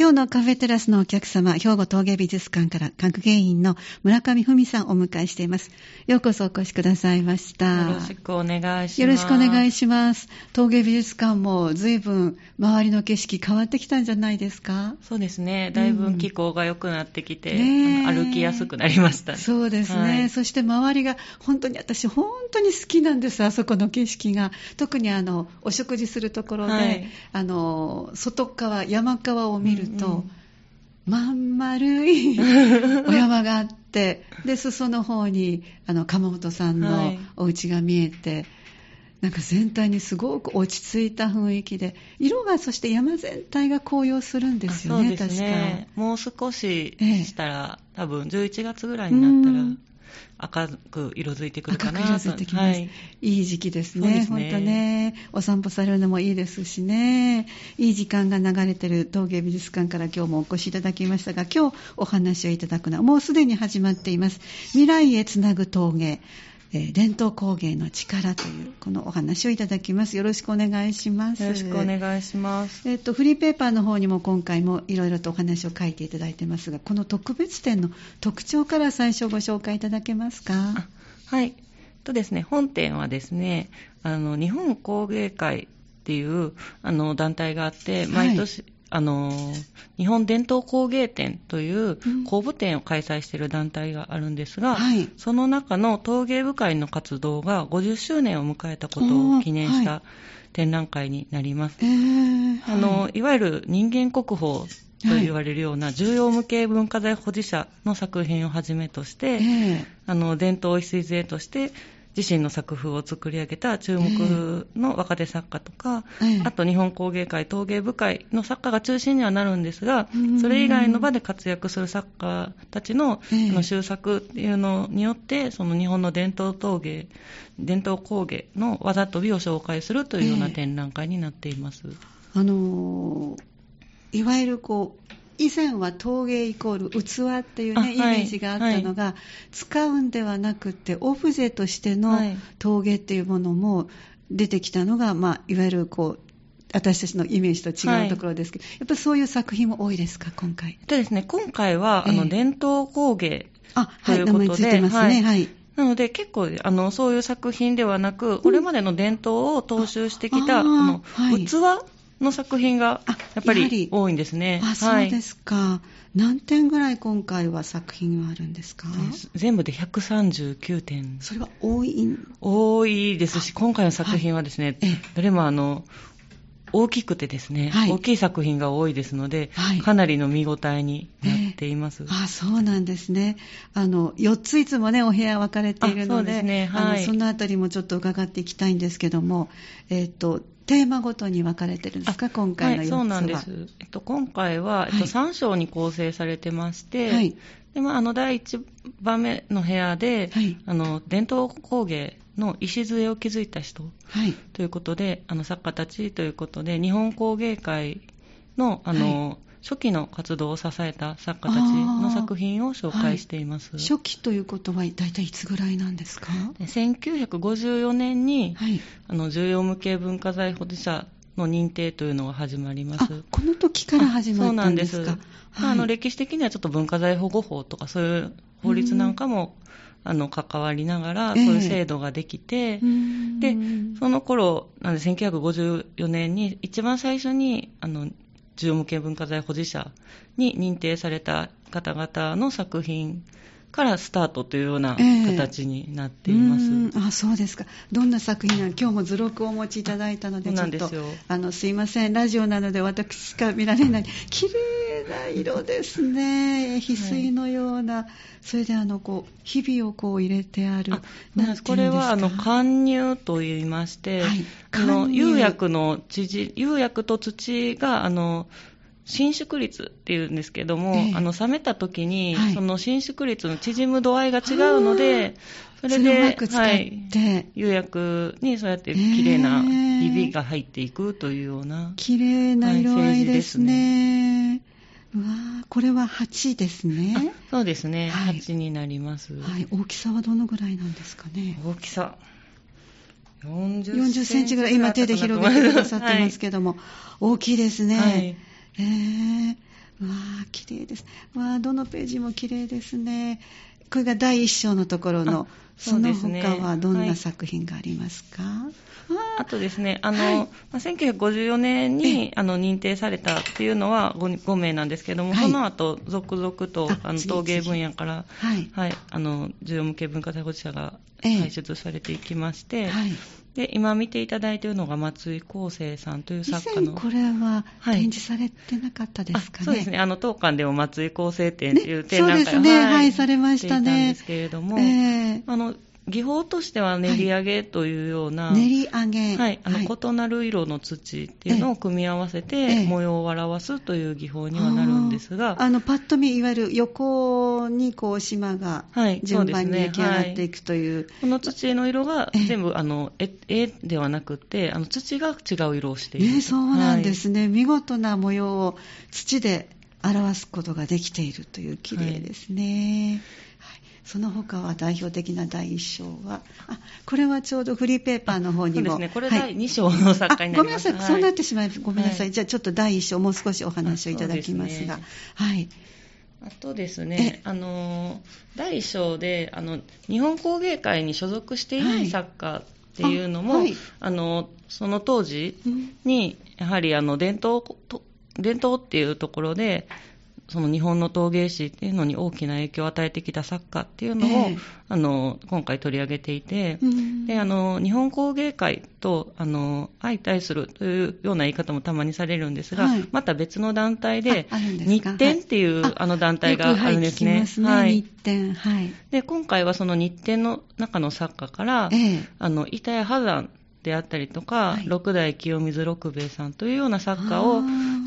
今日のカフェテラスのお客様、兵庫陶芸美術館から学芸員の村上文さんをお迎えしています。ようこそお越しくださいました。よろしくお願いします。よろしくお願いします。陶芸美術館も随分周りの景色変わってきたんじゃないですか？そうですね。だいぶ気候が良くなってきて、うん、歩きやすくなりました、ね、そうですね、はい、そして周りが本当に私本当に好きなんです、あそこの景色が。特にあの、お食事するところで、はい、あの、外側、山側を見ると、うんうん。まん丸いお山があって、で、裾の方に、あの、鎌本さんのお家が見えて、はい、なんか全体にすごく落ち着いた雰囲気で、色がそして山全体が紅葉するんですよね、そうですね。もう少ししたら、ええ、多分11月ぐらいになったら、赤く色づいてくるかな赤く色づいてきます、はい、いい時期ですね、本当ね、お散歩されるのもいいですしね、いい時間が流れてる陶芸美術館から今日もお越しいただきましたが、今日お話をいただくのはもうすでに始まっています、未来へつなぐ陶芸。えー、伝統工芸の力というこのお話をいただきます。よろしくお願いします。よろしくお願いします。えっ、とフリーペーパーの方にも今回もいろいろとお話を書いていただいてますが、この特別展の特徴から最初ご紹介いただけますか？はい。とですね、本展はですね、あの日本工芸会っていうあの団体があって、毎年、はいあの日本伝統工芸展という公募展を開催している団体があるんですが、うんはい、その中の陶芸部会の活動が50周年を迎えたことを記念した展覧会になります。はい、あのいわゆる人間国宝と言われるような重要無形文化財保持者の作品をはじめとして、あの伝統礎として自身の作風を作り上げた注目の若手作家とか、えー、あと日本工芸会、陶芸部会の作家が中心にはなるんですが、それ以外の場で活躍する作家たちの,、の収作っていうのによって、その日本の伝統陶芸、伝統工芸の技と美を紹介するというような展覧会になっています。えー、あのいわゆるこう以前は陶芸イコール器っていうね、イメージがあったのが、はい、使うんではなくて、オブジェとしての陶芸っていうものも出てきたのが、まあ、いわゆるこう、私たちのイメージと違うところですけど、はい、やっぱりそういう作品も多いですか、今回？でですね、今回は、えー、あの伝統工芸ということで、はい、名前ついてますね。はい。なので結構あのそういう作品ではなく、これまでの伝統を踏襲してきた、あの器の作品がやっぱり多いんですね。あ、そうですか。何点ぐらい今回は作品はあるんですか？全部で139点。それは多い多いですし、今回の作品はですね、はい、どれもあの、大きくてですね、はい、大きい作品が多いですので、はい、かなりの見応えになっています。えー、あそうなんですね。あの、4ついつもね、お部屋分かれているので、そね。はい、あのそのあたりもちょっと伺っていきたいんですけども、えっ、ー、と、テーマごとに分かれてるんですか、今回の4つは。はい、そうなんです。えっと、今回は、えっと、3章に構成されてまして、はい、でまあ、あの第1番目の部屋で、はい、あの伝統工芸の礎を築いた人、はい、ということで、あの作家たちということで、日本工芸会のあの、はい、初期の活動を支えた作家たちの作品を紹介しています。初期ということは、大体いつぐらいなんですか？1954年に、はい、あの重要無形文化財保持者の認定というのが始まります。この時から始まったんですか？そうなんです。はい、あの歴史的にはちょっと文化財保護法とかそういう法律なんかも、あの関わりながら、そういう制度ができて、えー、でその頃なんで1954年に一番最初にあの重要無形文化財保持者に認定された方々の作品。からスタートというような形になっています。えー、あそうですか。どんな作品なの？今日も図録をお持ちいただいたので、ちょっと、あの、すいません。ラジオなので私しか見られない。綺麗な色ですね。翡翠のような。はい、それで、あの、こう、日々をこう入れてある。あこれは、あの、貫入と言いまして、はい、あの、釉薬の知釉薬と土が、あの、伸縮率っていうんですけども、えあの冷めた時に、はい、その伸縮率の縮む度合いが違うので、それで、はい、釉薬にそうやって綺麗なひびが入っていくというような、綺麗な色合いですね。うわこれは8ですね。そうですね、はい、8になります。はい、大きさはどのぐらいなんですかね？大きさ。40, 40センチぐらい、今手で広げてくださってますけども、はい、大きいですね。はいえー、綺麗です。わあ、どのページも綺麗ですね。これが第一章のところの、その他はどんな作品がありますか、はいあとですね、あの、はい、まあ、1954年にあの認定されたっていうのは 5, 5名なんですけども、はい、その後続々とあの陶芸分野から、はい、はい、あの重要無形文化財保持者が輩出されていきまして、はいで今見ていただいているのが松井康生さんという作家の。これは展示されてなかったですかね、そうですね。あの当館でも松井康生展という展覧会、ね、そうですね。はい、されましたね。んですけれども、えー、あの技法としては練り上げというような、はい、練り上げ、はい、あの、はい、異なる色の土っていうのを組み合わせて模様を表すという技法にはなるんですが、あのパッと見いわゆる横にこう島が順番に出来上がっていくという、はいね、この土の色が全部あの絵絵ではなくてあの土が違う色をしている、ね、そうなんですね、見事な模様を土で表すことができているという綺麗ですね。その他は代表的な第1章は、あ、これはちょうどフリーペーパーの方にも。そうですね、これ第2章の作家になります、はい、ごめんなさい、はい、そうなってしまい、ごめんなさい。はい、じゃあちょっと第1章、もう少しお話をいただきますが。すね、はい。あとですね、あの、第1章で、あの、日本工芸会に所属していない作家っていうのも、あはい、あの、その当時に、やはりあの、伝統、伝統っていうところで、その日本の陶芸師っていうのに大きな影響を与えてきた作家っていうのを、えー、あの今回取り上げていて、うん、であの日本工芸会とあの相対するというような言い方もたまにされるんですが、はい、また別の団体で日展っていう、はい、あの団体があるんですね。すねはい、日展、はい、で今回はその日展の中の作家から、えー、あの板谷波山であったりとか、はい、六代清水六兵衛さんというような作家を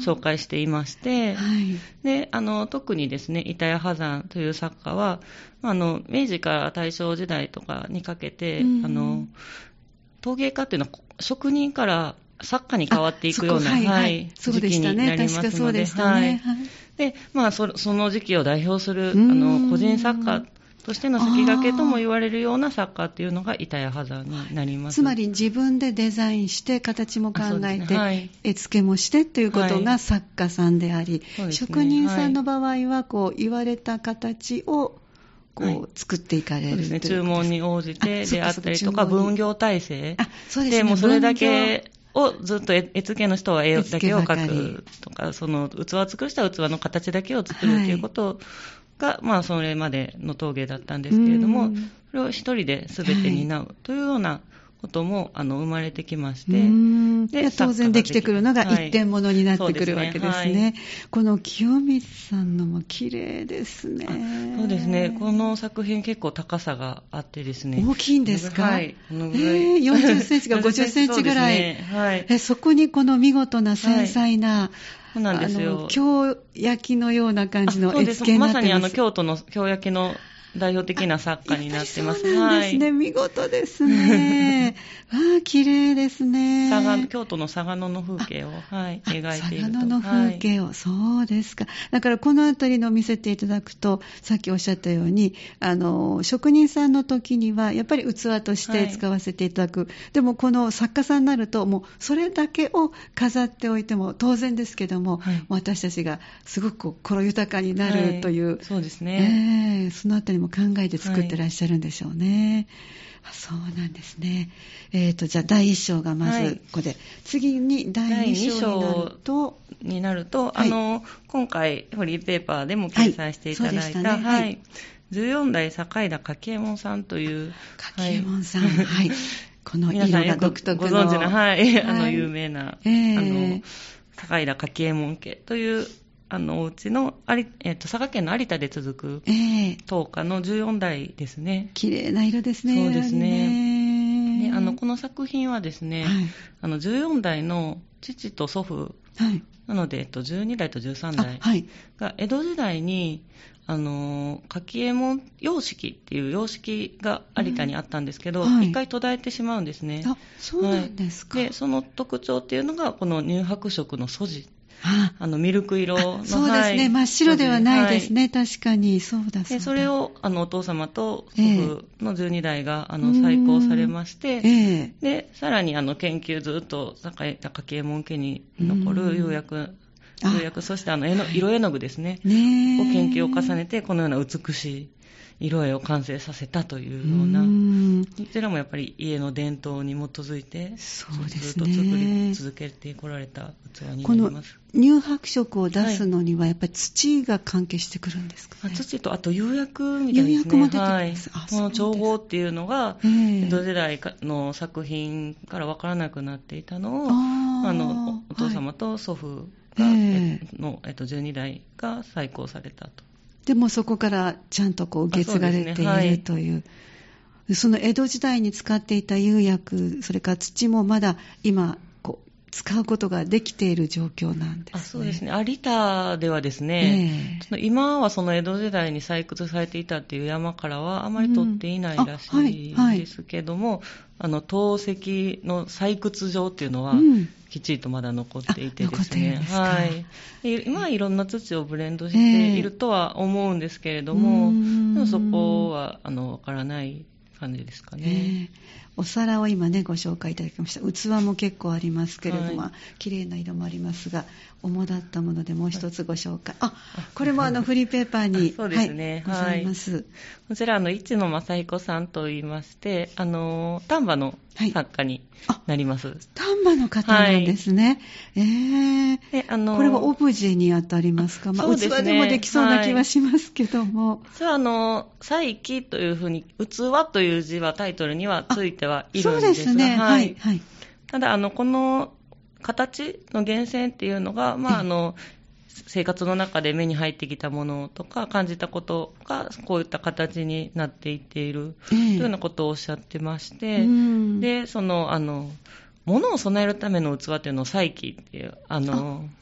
紹介していまして、はい、であの特にですね板谷波山という作家はあの明治から大正時代とかにかけて、うん、あの陶芸家っていうのは職人から作家に変わっていくような、はいはい、時期になりますので、でまあそ、その時期を代表するあの個人作家としての先駆けとも言われるような作家っていうのが板谷ハザーになります、つまり自分でデザインして形も考えて、ね。はい、絵付けもしてということが作家さんであり、はい。ね、職人さんの場合はこう言われた形をこう作っていかれる、はい、ね、注文に応じてであったりとか分業体制。で、ね、もうそれだけをずっと絵付けの人は絵だけを描くとか、その器を作る人は器の形だけを作るということが、まあ、それまでの陶芸だったんですけれども、それを一人で全て担うというようなことも、あの生まれてきまして、で当然できてくるのが一点物になってくるわけですね。はい、すねはい、この清水さんのも綺麗ですね。そうですね。この作品結構高さがあってですね。大きいんですか？はい。このぐらい。えー、40センチか 50センチぐらい。ね、はい。え、そこにこの見事な繊細な、そうなんですよ。京焼きのような感じの絵付けになってます。まさにあの京都の京焼きの代表的な作家になってます。そうなんですね。はい、見事ですね。わあ、綺麗ですね。佐賀京都の佐賀野の風景を、はい、描いていると。佐賀野の風景を、はい、そうですか。だからこのあたりの見せていただくと、さっきおっしゃったように、あの、職人さんの時には、やっぱり器として使わせていただく。はい、でもこの作家さんになると、もうそれだけを飾っておいても当然ですけども、はい、私たちがすごく心豊かになるという。そうですね。えー、そのあたりも考えて作ってらっしゃるんでしょうね。はい、そうなんですね。えっ、ー、と、じゃあ第1章がまずここで、はい、次に第2章になると、になると、はい、あの、今回フリーペーパーでも掲載していただいた、はい、ね、14代坂井田柿右衛門さんという。柿右衛門さん、はい。この色が独特の。ご存知の、はい、あの、有名な、えー、あの、坂井田柿右衛門家というあのお家のえーと、佐賀県の有田で続く灯火の14代ですね。綺麗な色ですね。そうですね。であのこの作品はですね、はい、あの14代の父と祖父、はい、なので、えっと、12代と13代が江戸時代に、あの柿右衛門様式っていう様式が有田にあったんですけど、一、はい、回途絶えてしまうんですね。あそうなんですか、はい、でその特徴っていうのがこの乳白色の素地あのミルク色のそうですね、真っ白ではないですね、確かに。そうだでそれをあのお父様と祖父の12代が、あの再興されまして、えー、でさらにあの研究ずっと坂井家門家に残る釉薬釉薬、そしてあの色絵の具ですね、ねを研究を重ねて、このような美しい色絵を完成させたというような、ん。こちらもやっぱり家の伝統に基づいて、そうですずっと作りね続けてこられた器になります。乳白色を出すのにはやっぱり土が関係してくるんですかね？あ土と、あと釉薬みたいですね。釉薬も出てきます。はい。あこの調合っていうのが、ええ。江戸時代の作品から分からなくなっていたのを、あのおお父様と祖父が、ええ。えの、えっと、12代が再興されたと。でもそこからちゃんとこう受け継がれているという。その江戸時代に使っていた釉薬、それから土もまだ今、使うことができている状況なんですね。あそうですね。有田ではですね、ええその今はその江戸時代に採掘されていたっていう山からはあまり取っていないらしいいはいですけども、あの、陶石の採掘場っていうのは、うんきちっとまだ残っていてですね。ですかはい。で今はいろんな土をブレンドしているとは思うんですけれども、ええでもそこは、あの、わからない感じですかね。ええお皿を今ねご紹介いただきました。器も結構ありますけれども、はい。まあ綺麗な色もありますが主だったものでもう一つご紹介。あこれもあのフリーペーパーにあ そうですね。はい、ございます、こちら、あの、市野正彦さんと言いまして、あの、丹波の作家になります。丹波の方なんですね、ええで、あの、これはオブジェにあたりますか、まあ、そうですね。器でもできそうな気はしますけども、それはあの、再起というふうに、器という字はタイトルにはついてはいるんですがね、ははいい、。はい。ただ、あの、この形の源泉っていうのが、まあ、あの、生活の中で目に入ってきたものとか感じたことがこういった形になっていっているとええいうようなことをおっしゃってまして、うんで、その、あの、物を備えるための器っていうのを再起っていう、あの、はあ、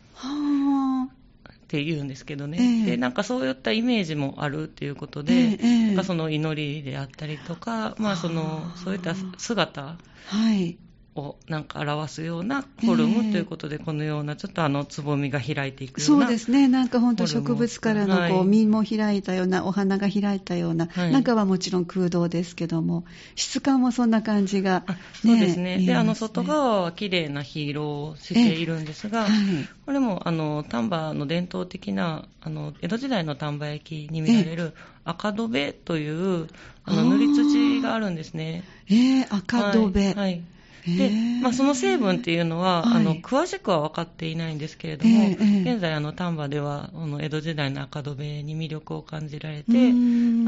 って言うんですけどね、ええ。でなんかそういったイメージもあるっていうことで、ええええ。なんかその祈りであったりとか、まあ、そのそういった姿。はい。をなんか表すようなフォルムええということで、このようなちょっとあのつぼみが開いていくようなそうですね。なんか本当植物からのこう、はい。実も開いたような、お花が開いたような、はい。中はもちろん空洞ですけども、質感もそんな感じが、あそうですね。であの外側は綺麗な火色をしているんですが、はい。これもあの丹波の伝統的なあの江戸時代の丹波焼きに見られる赤土べというあの塗り土があるんですね。えー、赤土べ。はいでー。まあ、その成分っていうのは、はい。あの詳しくは分かっていないんですけれども、現在あの丹波ではあの江戸時代の赤土べに魅力を感じられてあ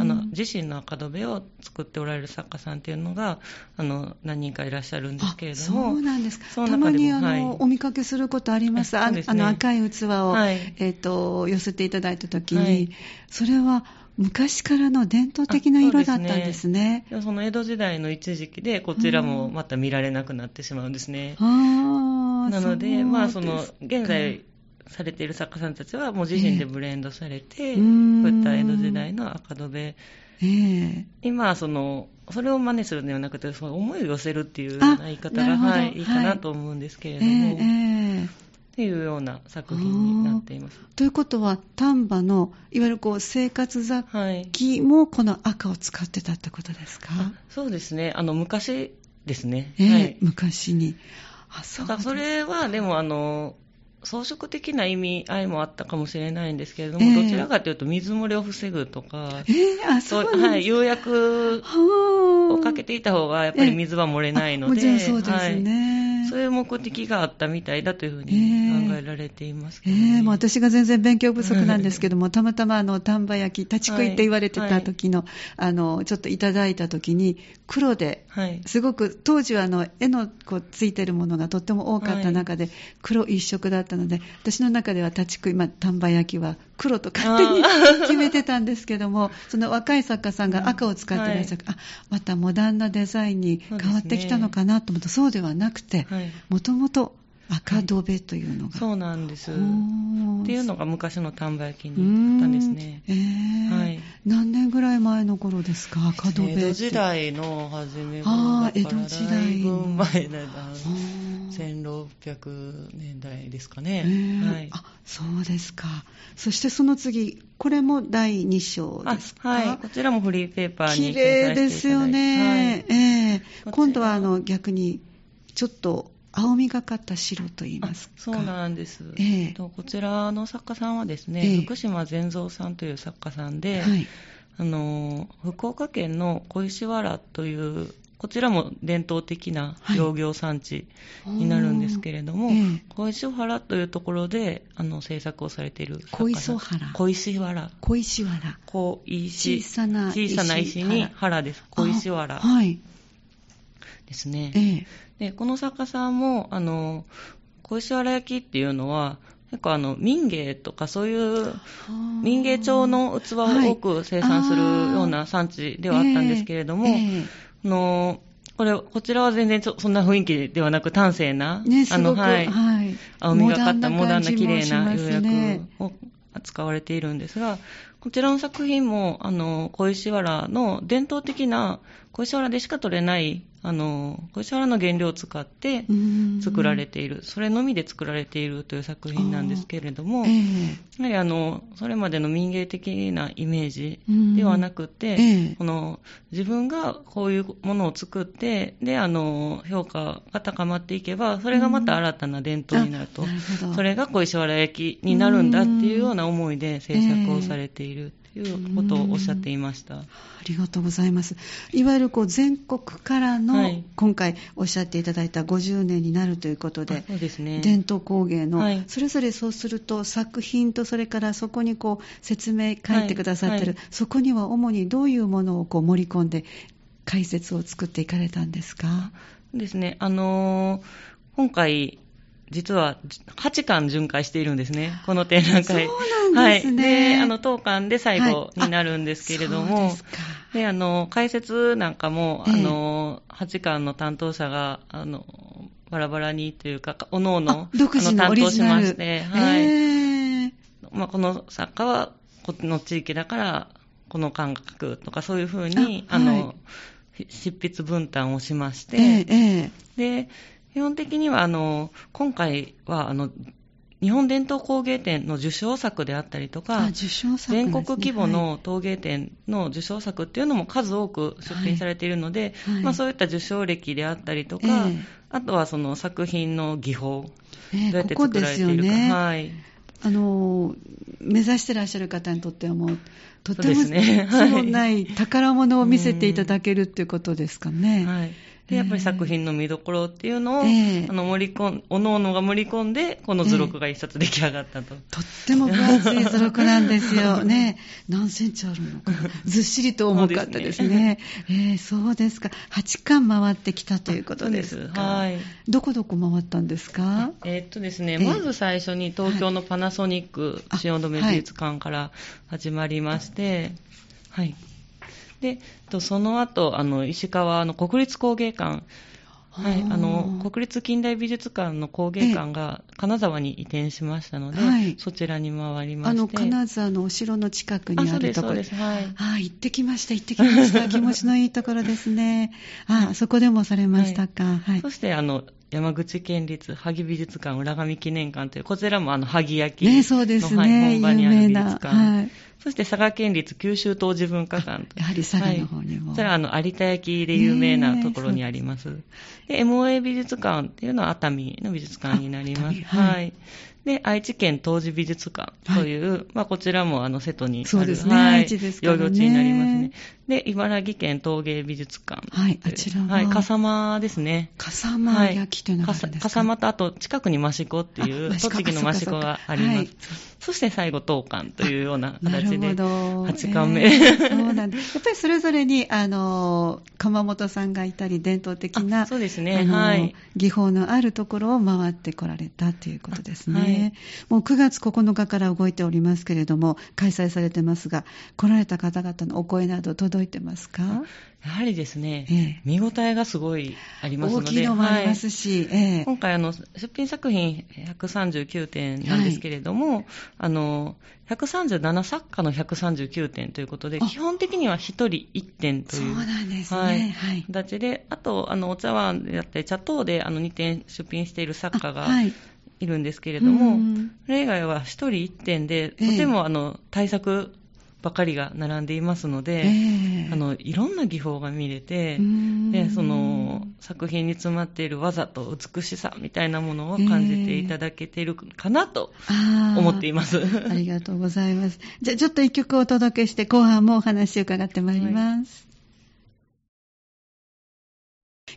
の自身の赤土べを作っておられる作家さんっていうのがあの何人かいらっしゃるんですけれどもそうなんですたまにあの、はい。お見かけすることあります。ね。あの赤い器を、はい。えっ、と寄せていただいたときに、はい。それは昔からの伝統的な色だったんですね。でもその江戸時代の一時期でこちらもまた見られなくなってしまうんですね。あーなので、そうまあ、その現在されている作家さんたちはもう自身でブレンドされて、ええこういった江戸時代の赤土べええ。今そのそれを真似するのではなくてその思いを寄せるっていうような言い方が、はい、いいかはないと思うんですけれえども、えええっていうような作品になっています。ということは丹波のいわゆるこう生活雑はい、器もこの赤を使ってたってことですか、そうですね。あの昔ですね、ええはい、昔に。あそうただそれはでもあの装飾的な意味合いもあったかもしれないんですけれども、ええ。どちらかというと水漏れを防ぐとか、ええあそうはい、釉薬はあ。をかけていた方がやっぱり水は漏れないので、あもちろんそうですはい。ね、そういう目的があったみたいだというふうにええ考えられていますけえど、ね。えもう私が全然勉強不足なんですけども、たまたまあの丹波焼き、立ち食いって言われてた時の、あのちょっといただいた時に、黒で、はい、すごく当時はあの絵のこうついてるものがとっても多かった中で、黒一色だったので、私の中では立ち食い、まあ、丹波焼きは黒と勝手にあ 決めてたんですけども、その若い作家さんが赤を使ってらっしゃる、あまたモダンなデザインに変わってきたのかなと思うと、そうではなくて、はい、もともと赤土べというのが。そうなんです。っっていうのが昔の丹波焼きにあったんですね。えーはい何年ぐらい前の頃ですか、赤土べ。江戸時代の初め頃だから江戸時代のだいぶ前だなあー1600年代ですかえね。ーはい。あそうですか。そしてその次、これも第2章あですか？はい。こちらもフリーペーパーに綺麗ですよね。掲載していええこちら今度はあの逆に、ちょっと青みがかった白と言いますか。そうなんです、ええ。とこちらの作家さんはですね、ええ。福島善三さんという作家さんで、はい。あの福岡県の小石原というこちらも伝統的なはい。養業産地になるんですけれども、ええ。小石原というところであの制作をされている作小家さん。磯原。小石原。小石原。小石。小さな小さな石に原です。小石原。あはい。ですね。ええ。でこの作家さんもあの小石原焼きっていうのは結構あの民芸とかそういう民芸調の器を多く生産するような産地ではあったんですけれども、ええ。あのこれこちらは全然そんな雰囲気ではなく端正な、ね、すあのごく、はい。青みがかったモモダンな綺麗なな釉薬を扱われているんですが、こちらの作品もあの小石原の伝統的な小石原でしか取れないあの小石原の原料を使って作られている、それのみで作られているという作品なんですけれども、えやえはりあのそれまでの民芸的なイメージうん。ではなくて、ええ。この自分がこういうものを作ってであの評価が高まっていけばそれがまた新たな伝統になると、それが小石原焼きになるんだっていうような思いで制作をされている。ということをおっしゃっていました。ありがとうございます。いわゆるこう全国からの、はい今回おっしゃっていただいた50年になるということで、そうですね。伝統工芸の、はいそれぞれそうすると作品とそれからそこにこう説明書いてくださってる、そこには主にどういうものをこう盛り込んで解説を作っていかれたんですか？ですね。あのー今回、実は8巻巡回しているんですね、この展覧会。そうなんですね。はい。で、あの、当巻で最後になるんですけれども、そうであの、解説なんかも、ええ。あの、8巻の担当者が、あの、バラバラにというか、おのおの、あ独自の担当しまして、はい。えーまあ、この作家は、この地域だから、この感覚とか、そういうふうに、あ,、あはい。の、執筆分担をしまして、ええええ。で、基本的には、あの、今回は、あの、日本伝統工芸展の受賞作であったりとあか、受賞作ですね全国規模の陶芸展の受賞作っていうのも数多く出品されているので、はいはいまあ、そういった受賞歴であったりとか、ええあとはその作品の技法、ええどうやってここ作られているか。ね、はい。あの目指してらっしゃる方にとってはもうとてもねはいない宝物を見せていただけるっていうことですかね。はい。で、やっぱり作品の見どころっていうのを、ええあの、盛り込ん、おのおのが盛り込んで、この図録が一冊出来上がったと。とっても分厚い図録なんですよね。何センチあるのかな。ずっしりと重かったですね。えーそうですか。8巻回ってきたということです。はいどこどこ回ったんですか？えーっとですね、ええまず最初に東京のパナソニックあ汐留美術館から始まりまして、はい。で、とその後、あの、石川の国立工芸館、はい、あの、国立近代美術館の工芸館が金沢に移転しましたので、はいそちらに回りまして。あの、金沢のお城の近くにあるところ。です、はい。ああ、行ってきました、行ってきました。気持ちのいいところですね。ああ、そこでもされましたか。はい。そして、あの、山口県立萩美術館浦上記念館という、こちらもあの、萩焼きの、ね、そうですはいね。本場にある美術館。はい。そして佐賀県立九州陶磁文化館と。やはり佐賀の方にも。はい、それはあの有田焼で有名なところにあります。で、MOA 美術館っていうのは熱海の美術館になります。はい。で、愛知県陶磁美術館という、まあこちらもあの瀬戸にある、そうですね。はい、愛知ですからね地になりますね。で、茨城県陶芸美術館。はいあちらははい、笠間ですね。笠間焼きというのがあるんですか、笠間とあと近くに益子っていう栃木の益子があります。はいそして最後東館というような形でほど。8巻目、えーそうなんです。やっぱりそれぞれに、あの、鎌本さんがいたり、伝統的な、あそうですねはい技法のあるところを回ってこられたということですね。あはいもう9月9日から動いておりますけれども、開催されてますが、来られた方々のお声など届いてますか？やはりですね、ええ見応えがすごいありますので、大きいのもありますはいし、ええ今回あの、出品作品139点なんですけれども、あの137作家の139点ということで、あ基本的には1人1点という。なんですね。ははいい。形で、あと、あの、お茶碗であったり、茶糖で、あの、2点出品している作家がい。いるんですけれども、うんそれ以外は1人1点で、ええとても、あの、対策ばかりが並んでいますので、ええあのいろんな技法が見れてでその作品に詰まっている技と美しさみたいなものを感じていただけているかなと思っています。ありがとうございます。じゃあちょっと一曲お届けして、後半もお話を伺ってまいります。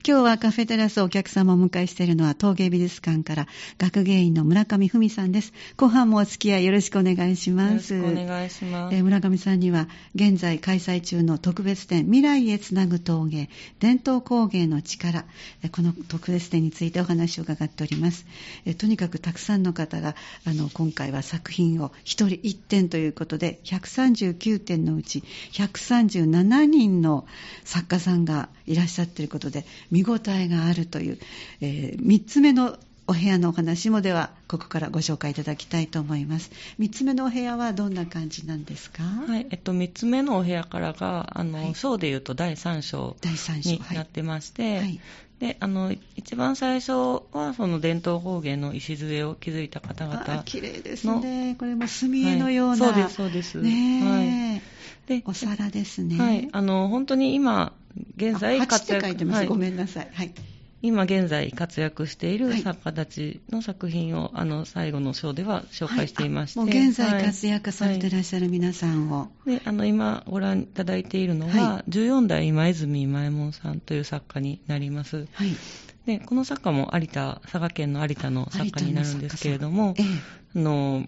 今日はカフェテラスお客様をお迎えしているのは陶芸美術館から学芸員の村上文さんです。後半もお付き合いよろしくお願いしよろます。しくお願いします。えー村上さんには現在開催中の特別展未来へつなぐ陶芸伝統工芸の力えーこの特別展についてお話を伺っておりますえーとにかくたくさんの方があの今回は作品を一人一点ということで139点のうち137人の作家さんがいらっしゃっていることで見応えがあるという、え3つ目のお部屋のお話もではここからご紹介いただきたいと思います。3つ目のお部屋はどんな感じなんですか、はい、えっと、3つ目のお部屋からが、あの、はい。章でいうと第3章第3章になってまして、はい。で、あの、一番最初は、その伝統工芸の礎を築いた方あ々。綺麗ですね。これも墨絵のような、はいそうです、そうです。ねえ、はい。で、お皿ですね。はい、あの、本当に今、現在あ8って活躍はい。ごめんなさい。はい。今現在活躍していはいる作家たちの作品を、あの最後の章では紹介していまして、はい。あもう現在活躍されていらっしゃる皆さんを、であの今ご覧いただいているのは、は14代今泉今右衛門さんという作家になります。はい。でこの作家も有田佐賀県の有田の作家になるんですけれどもええあの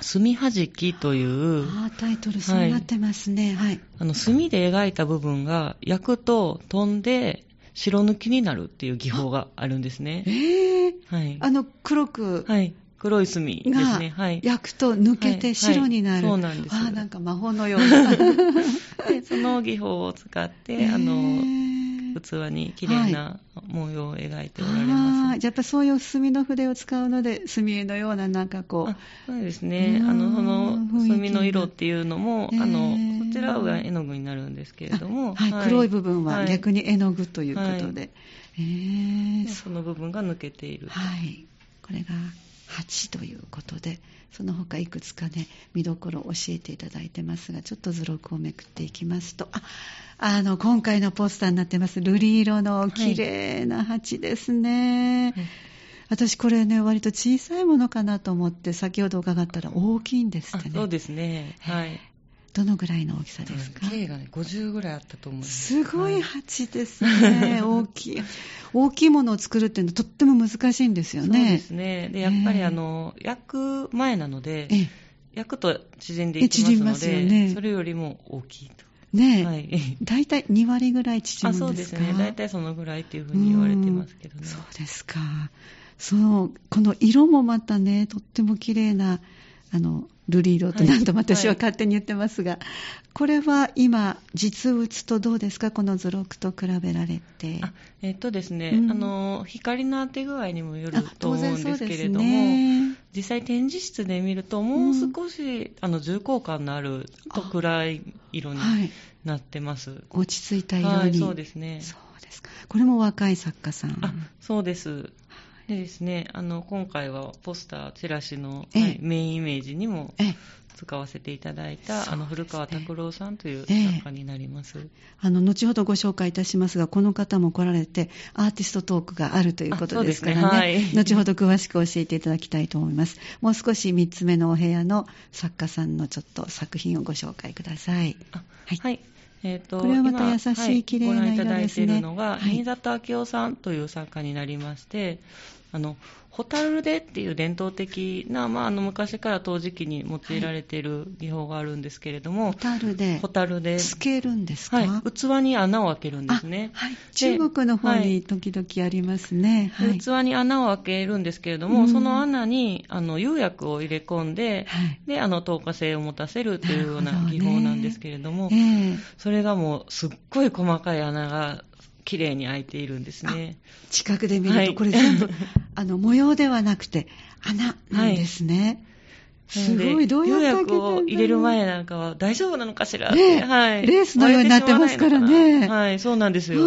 墨はじきというあータイトルそうなってますね。はい、あの墨で描いた部分が焼くと飛んで白抜きになるっていう技法があるんですね。ええはい。あの黒くはい。黒い墨ですがねはい。焼くと抜けて白になる、はい。はい。そうなんです。あーなんか魔法のような。で その技法を使って、あえのー。器に綺麗な模様を描いておられあます。ーじゃあやっぱそういう墨の筆を使うので墨絵のようななんかこう。あそうですね。うんあの、その墨の色っていうのも、へー。あの、こちらが絵の具になるんですけれども、あはい黒い部分は逆に、に絵の具ということで、えーでその部分が抜けている。はい、これが8ということでその他いくつかね見どころを教えていただいてますがちょっと図録をめくっていきますと。ああの今回のポスターになってます瑠璃色の綺麗な鉢ですね、はい私これね割と小さいものかなと思って先ほど伺ったら大きいんですってねあそうですね。はい。どのぐらいの大きさですか、K がね、50ぐらいあったと思います。すごいは鉢ですね、大きい。大きいものを作るっていうのはとっても難しいんですよそうでね。すね。で、やっぱりあの、焼く前なので、ええ焼くと縮んでいきますのますよねで、それよりも大きいと。ねえ、はい。大体2割ぐらい縮あむんですか？そうですね。大体そのぐらいっていうふうに言われてますけどね。そうですか。その、この色もまたね、とっても綺麗な、あの、瑠璃色とはいなんと私は勝手に言ってますが、これは今、実物とどうですか？この図録と比べられて。あえっとですね、うんあの光の当て具合にもよるあと思うんですけれども、ね。実際展示室で見るともう少し、あの重厚感のあると暗い色にはい。なってます。落ち着いた色に。はい、そうですね。そうですか。これも若い作家さん。あそうです。でですね、あの今回はポスター、チラシの、ええはいメインイメージにもええ、使わせていただいた、ねあの古川拓郎さんというええ作家になります。あの、後ほどご紹介いたしますが、この方も来られて、アーティストトークがあるということですからね。ねはい後ほど詳しく教えていただきたいと思います。もう少し3つ目のお部屋の作家さんのちょっと作品をご紹介ください。あはいはい。えーとこれはまた優しい綺麗な色ですねご覧いただいているのが、はい新里明夫さんという作家になりまして、あの、ホタルでっていう伝統的な、まあ、あの昔から陶磁器に用いられている技法があるんですけれども、ホタルでホタルで、透けるんですか、はい、器に穴を開けるんですね。あはい。中国の方に時々ありますね。はい。で器に穴を開けるんですけれども、うん。その穴にあの釉薬を入れ込んで、はい。であの透過性を持たせるというような技法なんですけれども、ええ。それがもうすっごい細かい穴が綺麗に開いているんですね。近くで見ると、はい。これ全部、あの、模様ではなくて、穴なんですね。すごい、どうやって開けたんだろう。釉薬を入れる前なんかは大丈夫なのかしら。っねて、はい、レースのようになってますからね。はい、そうなんですよ。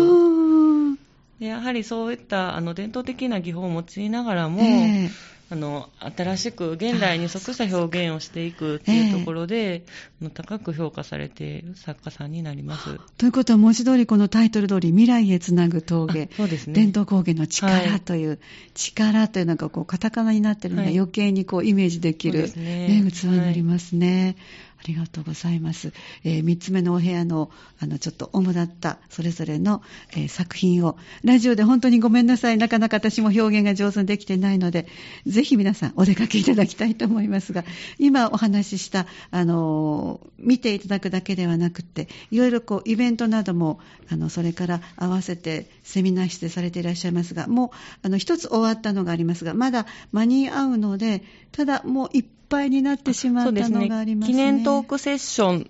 やはりそういったあの伝統的な技法を用いながらも、ええあの新しく現代に即した表現をしていくっていうところで、えー、高く評価されている作家さんになります。ということは文字通りこのタイトル通り未来へつなぐ峠、そうですね、伝統工芸の力という、はい、力というのがこうカタカナになってるのが余計にこうイメージできる、ね、器になりますね。はいありがとうございます。えー、3つ目のお部屋の、あの、ちょっと主だったそれぞれの、えー、作品を、ラジオで本当にごめんなさい。なかなか私も表現が上手にできてないので、ぜひ皆さんお出かけいただきたいと思いますが、今お話しした、あの、見ていただくだけではなくて、いろいろこう、イベントなども、あの、それから合わせてセミナー出演されていらっしゃいますが、もう、あの、一つ終わったのがありますが、まだ間に合うので、ただもう一ぱいになってしまったのがありますね。記念トークセッション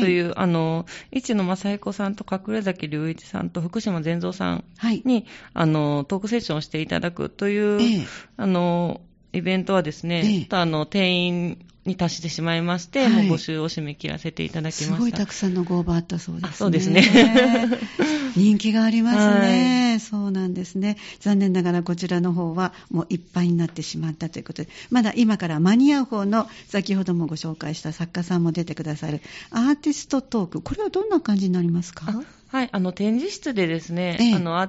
という、はい、あの、市野正彦さんと隠崎隆一さんと福島善三さんに、はい、あの、トークセッションをしていただくという、ええ、あの、イベントはですね、ええ、あの、定員に達してしまいまして、はい、もう募集を締め切らせていただきました。すごいたくさんのご応募あったそうですね。そうですね。人気がありますね、はい、そうなんですね。残念ながらこちらの方はもういっぱいになってしまったということで、まだ今から間に合う方の先ほどもご紹介した作家さんも出てくださる。アーティストトーク、これはどんな感じになりますか？はい、あの展示室でですね、ええ、あの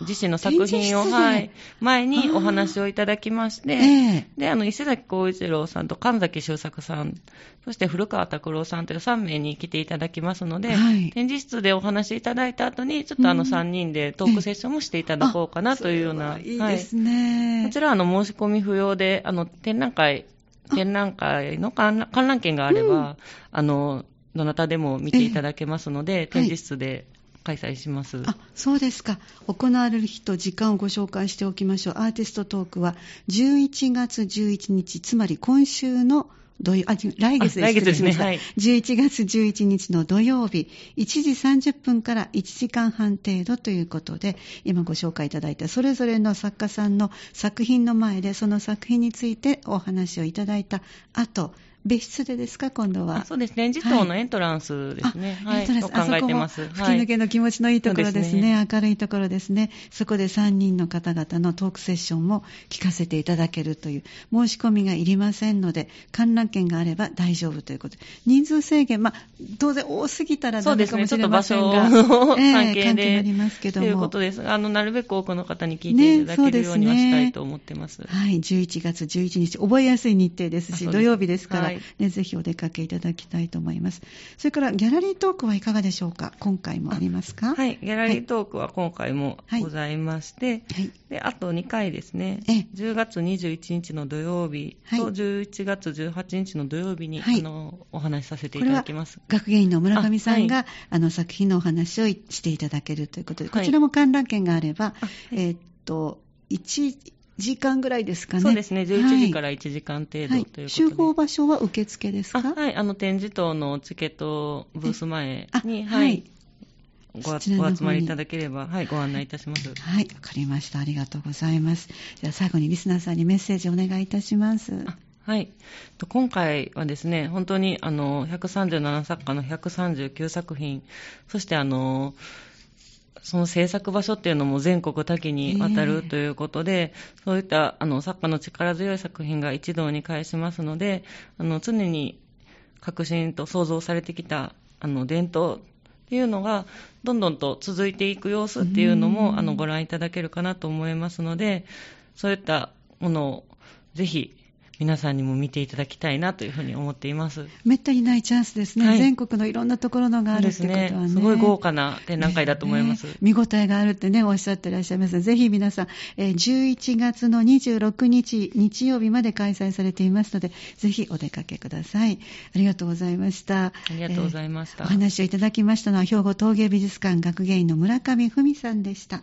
自身の作品を、はい、前にお話をいただきまして、えー、で、あの、伊勢崎幸一郎さんと神崎修作さん、そして古川拓郎さんという3名に来ていただきますので、はい、展示室でお話いただいた後に、ちょっとあの3人でトークセッションもしていただこうかなというような。いい。ですね、はい。こちらはあの、申し込み不要で、あの、展覧会、展覧会の観覧券があれば、うん、あの、どなたでも見ていただけますので、展示室で開催します。あ、そうですか。行われる日と時間をご紹介しておきましょう。アーティストトークは11月11日、つまり今週の土曜あ来月です来月ですね、はい、11月11日の土曜日、1時30分から1時間半程度ということで、今ご紹介いただいたそれぞれの作家さんの作品の前で、その作品についてお話をいただいた後、別室でですか、今度は？そうです。ね、次頭のエントランスですね。はい、エントランス、考えてます。吹き抜けの気持ちのいいところですね、明るいところですね。そこで3人の方々のトークセッションも聞かせていただけるという、申し込みがいりませんので、観覧券があれば大丈夫ということ。で、人数制限、まあ、当然多すぎたらダメかもしれませんが、そうですね、ちょっと場所の関係で、えー、関係ありますけども。ということです。あの、なるべく多くの方に聞いていただけるようにはしたいと思ってます。ね、はい、11月11日、覚えやすい日程ですし、土曜日ですから、はい、ね、ぜひお出かけいただきたいと思います。それからギャラリートークはいかがでしょうか？今回もありますか？はい、ギャラリートークは今回もございまして、はい、であと2回ですね、10月21日の土曜日と11月18日の土曜日に、はい、あのお話しさせていただきます。学芸員の村上さんがあ、あの作品のお話をしていただけるということで、こちらも観覧券があれば、えー、っと、1、時間ぐらいですかね。そうですね。11時から1時間程度ということで、はい、集合場所は受付ですか？はい。あの、展示棟のチケットブース前に、はい。ごお集まりいただければ、はい、ご案内いたします。はい、わかりました。ありがとうございます。じゃあ最後にリスナーさんにメッセージお願いいたします。はい。今回はですね、本当にあの、137作家の139作品、そしてあの、その制作場所っていうのも全国多岐にわたるということで、えー、そういったあの作家の力強い作品が一堂に会しますので、あの常に革新と創造されてきたあの伝統っていうのがどんどんと続いていく様子っていうのもあのご覧いただけるかなと思いますので、そういったものをぜひ皆さんにも見ていただきたいなというふうに思っています。めったにないチャンスですね。はい、全国のいろんなところのがあるってことはね。すねすごい豪華な展覧会だと思います、ね、見応えがあるってね、おっしゃってらっしゃいます。ぜひ皆さん、えー、11月の26日、日曜日まで開催されていますので、ぜひお出かけください。ありがとうございました。ありがとうございました。えー、お話をいただきましたのは、兵庫陶芸美術館学芸員の村上文さんでした。